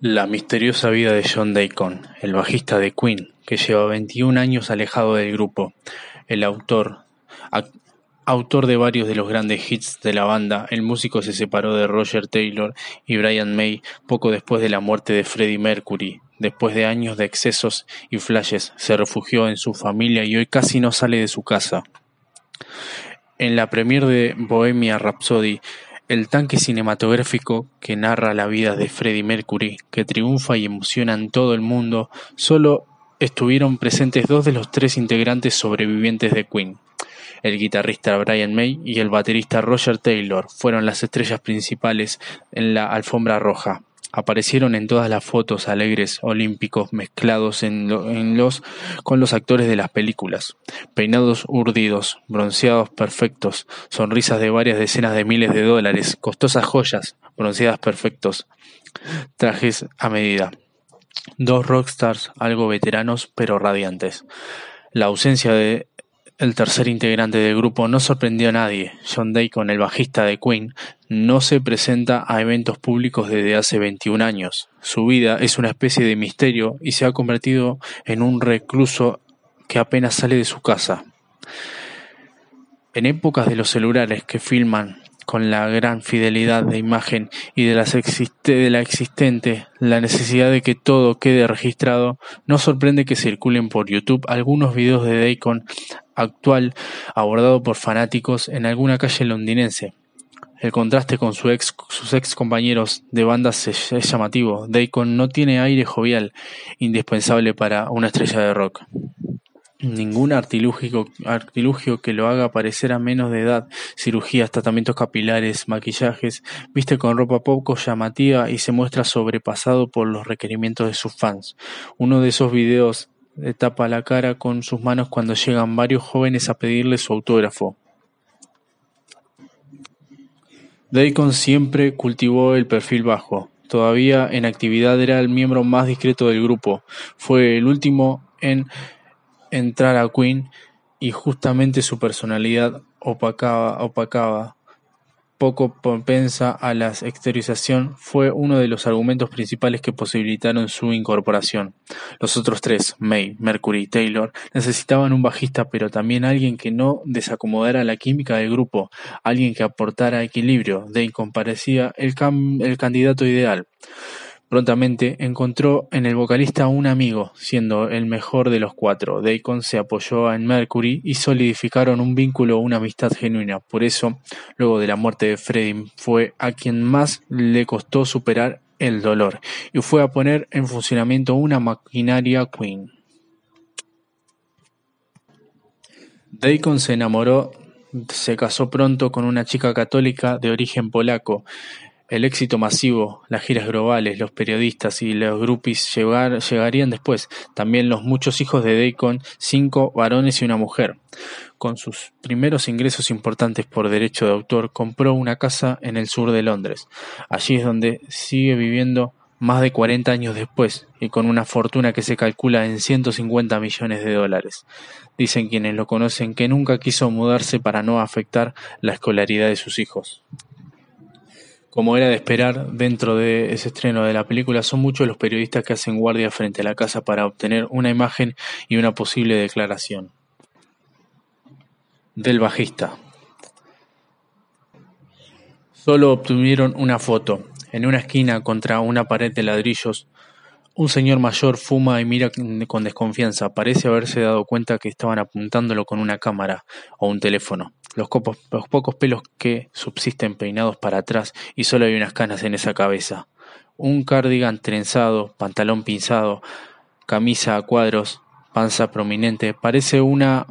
La misteriosa vida de John Deacon, el bajista de Queen, que lleva 21 años alejado del grupo. El autor, autor de varios de los grandes hits de la banda, el músico se separó de Roger Taylor y Brian May poco después de la muerte de Freddie Mercury. Después de años de excesos y flashes, se refugió en su familia y hoy casi no sale de su casa. En la premier de Bohemia Rhapsody, el tanque cinematográfico que narra la vida de Freddie Mercury, que triunfa y emociona en todo el mundo, solo estuvieron presentes dos de los tres integrantes sobrevivientes de Queen. El guitarrista Brian May y el baterista Roger Taylor fueron las estrellas principales en la alfombra roja. Aparecieron en todas las fotos alegres olímpicos mezclados con los actores de las películas. Peinados urdidos, bronceados perfectos, sonrisas de varias decenas de miles de dólares, costosas joyas, bronceadas perfectos, trajes a medida. Dos rockstars algo veteranos pero radiantes. La ausencia de el tercer integrante del grupo no sorprendió a nadie. John Deacon, el bajista de Queen, no se presenta a eventos públicos desde hace 21 años. Su vida es una especie de misterio y se ha convertido en un recluso que apenas sale de su casa. En épocas de los celulares que filman con la gran fidelidad de imagen y de, de la existente, la necesidad de que todo quede registrado, no sorprende que circulen por YouTube algunos videos de Deacon actual abordado por fanáticos en alguna calle londinense. El contraste con sus ex compañeros de bandas es, llamativo. Deacon no tiene aire jovial, indispensable para una estrella de rock ningún artilugio, que lo haga parecer a menos de edad, cirugías, tratamientos capilares, maquillajes, viste con ropa poco llamativa y se muestra sobrepasado por los requerimientos de sus fans. Uno de esos videos le tapa la cara con sus manos cuando llegan varios jóvenes a pedirle su autógrafo. Deacon siempre cultivó el perfil bajo. Todavía en actividad era el miembro más discreto del grupo. Fue el último en entrar a Queen y justamente su personalidad opacaba, opacaba poco propensa a la exteriorización fue uno de los argumentos principales que posibilitaron su incorporación. Los otros tres, May, Mercury y Taylor, necesitaban un bajista, pero también alguien que no desacomodara la química del grupo, alguien que aportara equilibrio. Dane comparecía el, el candidato ideal. Prontamente encontró en el vocalista un amigo, siendo el mejor de los cuatro. Deacon se apoyó en Mercury y solidificaron un vínculo, una amistad genuina. Por eso, luego de la muerte de Freddie, fue a quien más le costó superar el dolor y fue a poner en funcionamiento una maquinaria Queen. Deacon se enamoró, se casó pronto con una chica católica de origen polaco el éxito masivo, las giras globales, los periodistas y los groupies llegarían después, también los muchos hijos de Deacon, cinco varones y una mujer. Con sus primeros ingresos importantes por derecho de autor, compró una casa en el sur de Londres. Allí es donde sigue viviendo más de 40 años después y con una fortuna que se calcula en 150 millones de dólares. Dicen quienes lo conocen que nunca quiso mudarse para no afectar la escolaridad de sus hijos. Como era de esperar, dentro de ese estreno de la película son muchos los periodistas que hacen guardia frente a la casa para obtener una imagen y una posible declaración. Del bajista. Solo obtuvieron una foto. En una esquina contra una pared de ladrillos, un señor mayor fuma y mira con desconfianza. Parece haberse dado cuenta que estaban apuntándolo con una cámara o un teléfono los, pocos pelos que subsisten peinados para atrás y solo hay unas canas en esa cabeza. Un cardigan trenzado, pantalón pinzado, camisa a cuadros, panza prominente, parece una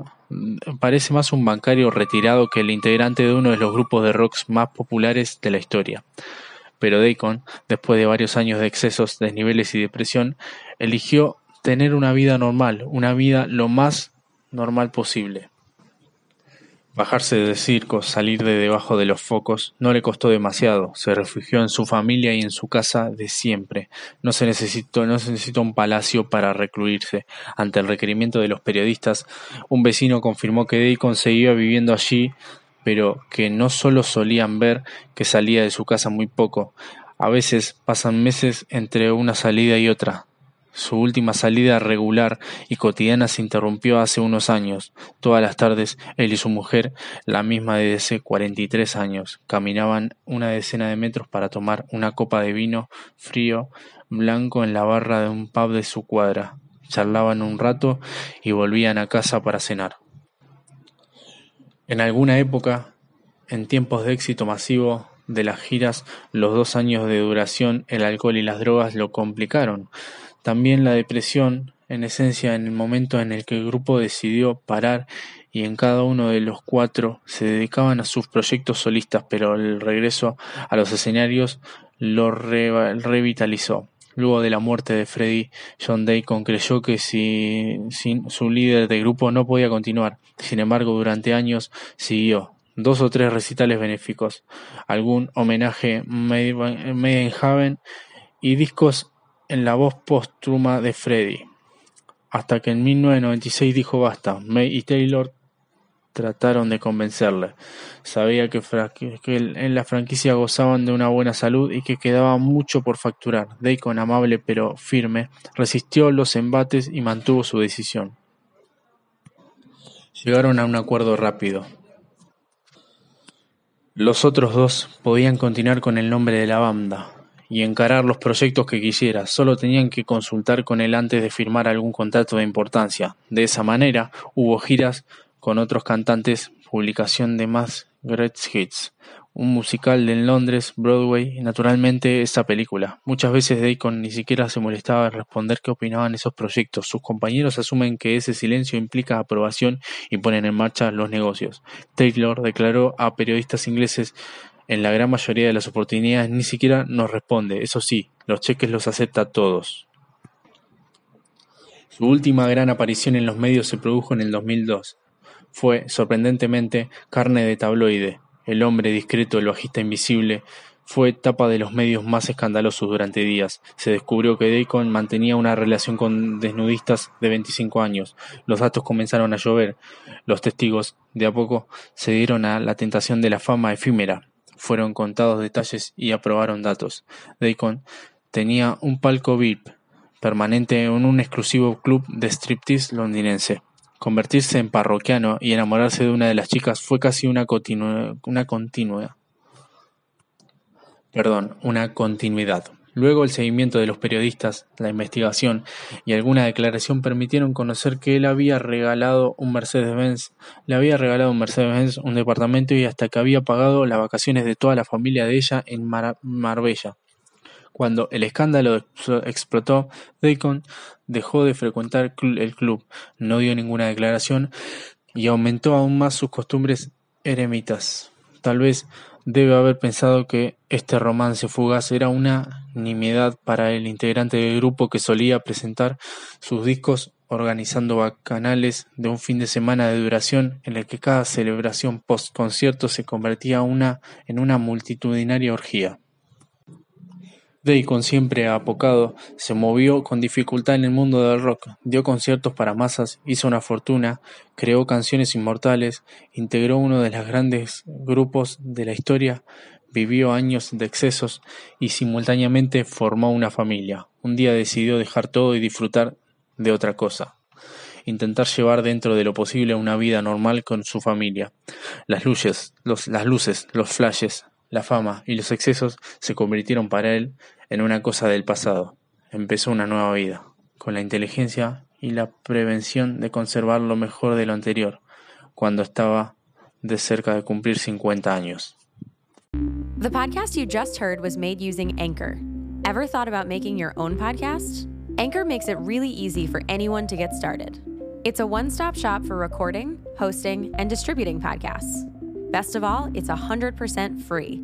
parece más un bancario retirado que el integrante de uno de los grupos de rocks más populares de la historia. Pero Deacon, después de varios años de excesos, desniveles y depresión, eligió tener una vida normal, una vida lo más normal posible. Bajarse del circo, salir de debajo de los focos, no le costó demasiado. Se refugió en su familia y en su casa de siempre. No se necesitó, no se necesitó un palacio para recluirse. Ante el requerimiento de los periodistas, un vecino confirmó que Deacon seguía viviendo allí, pero que no solo solían ver que salía de su casa muy poco. A veces pasan meses entre una salida y otra. Su última salida regular y cotidiana se interrumpió hace unos años. Todas las tardes, él y su mujer, la misma de hace 43 años, caminaban una decena de metros para tomar una copa de vino frío blanco en la barra de un pub de su cuadra. Charlaban un rato y volvían a casa para cenar. En alguna época, en tiempos de éxito masivo de las giras, los dos años de duración, el alcohol y las drogas lo complicaron. También la depresión, en esencia, en el momento en el que el grupo decidió parar y en cada uno de los cuatro se dedicaban a sus proyectos solistas, pero el regreso a los escenarios lo revitalizó. Luego de la muerte de Freddie, John Deacon creyó que si, sin su líder de grupo no podía continuar. Sin embargo, durante años siguió dos o tres recitales benéficos, algún homenaje Made in Heaven y discos en la voz póstuma de Freddie, hasta que en 1996 dijo basta. May y Taylor trataron de convencerle. Sabía que, en la franquicia gozaban de una buena salud y que quedaba mucho por facturar. Deacon, amable pero firme, resistió los embates y mantuvo su decisión. Llegaron a un acuerdo rápido. Los otros dos podían continuar con el nombre de la banda, y encarar los proyectos que quisiera, solo tenían que consultar con él antes de firmar algún contrato de importancia. De esa manera, hubo giras con otros cantantes, publicación de más Great Hits, un musical en Londres, Broadway y naturalmente esa película. Muchas veces Deacon ni siquiera se molestaba en responder qué opinaban esos proyectos. Sus compañeros asumen que ese silencio implica aprobación y ponen en marcha los negocios. Taylor declaró a periodistas ingleses en la gran mayoría de las oportunidades ni siquiera nos responde, eso sí, los cheques los acepta todos. Su última gran aparición en los medios se produjo en el 2002. Fue, sorprendentemente, carne de tabloide. El hombre discreto, el bajista invisible, fue tapa de los medios más escandalosos durante días. Se descubrió que Deacon mantenía una relación con desnudistas de 25 años. Los datos comenzaron a llover. Los testigos, de a poco, se dieron a la tentación de la fama efímera. Fueron contados detalles y aprobaron datos. Deacon tenía un palco VIP permanente en un exclusivo club de striptease londinense. Convertirse en parroquiano y enamorarse de una de las chicas fue casi una, una continua. Perdón, una continuidad. Luego el seguimiento de los periodistas, la investigación y alguna declaración permitieron conocer que él había regalado un Mercedes-Benz, le había regalado un Mercedes-Benz, un departamento y hasta que había pagado las vacaciones de toda la familia de ella en Marbella. Cuando el escándalo explotó, Deacon dejó de frecuentar el club, no dio ninguna declaración y aumentó aún más sus costumbres eremitas. Tal vez Debe haber pensado que este romance fugaz era una nimiedad para el integrante del grupo que solía presentar sus discos organizando bacanales de un fin de semana de duración en el que cada celebración post-concierto se convertía en una multitudinaria orgía. Deacon, siempre apocado, se movió con dificultad en el mundo del rock, dio conciertos para masas, hizo una fortuna, creó canciones inmortales, integró uno de los grandes grupos de la historia, vivió años de excesos y simultáneamente formó una familia. Un día decidió dejar todo y disfrutar de otra cosa intentar llevar dentro de lo posible una vida normal con su familia. Las luces, las luces, los flashes, la fama y los excesos se convirtieron para él en una cosa del pasado. Empezó una nueva vida, con la inteligencia y la prevención de conservar lo mejor de lo anterior, cuando estaba de cerca de cumplir 50 años. The podcast you just heard was made using Anchor. Ever thought about making your own podcast? Anchor makes it really easy for anyone to get started. It's a one stop shop for recording, hosting, and distributing podcasts. Best of all, it's 100% free.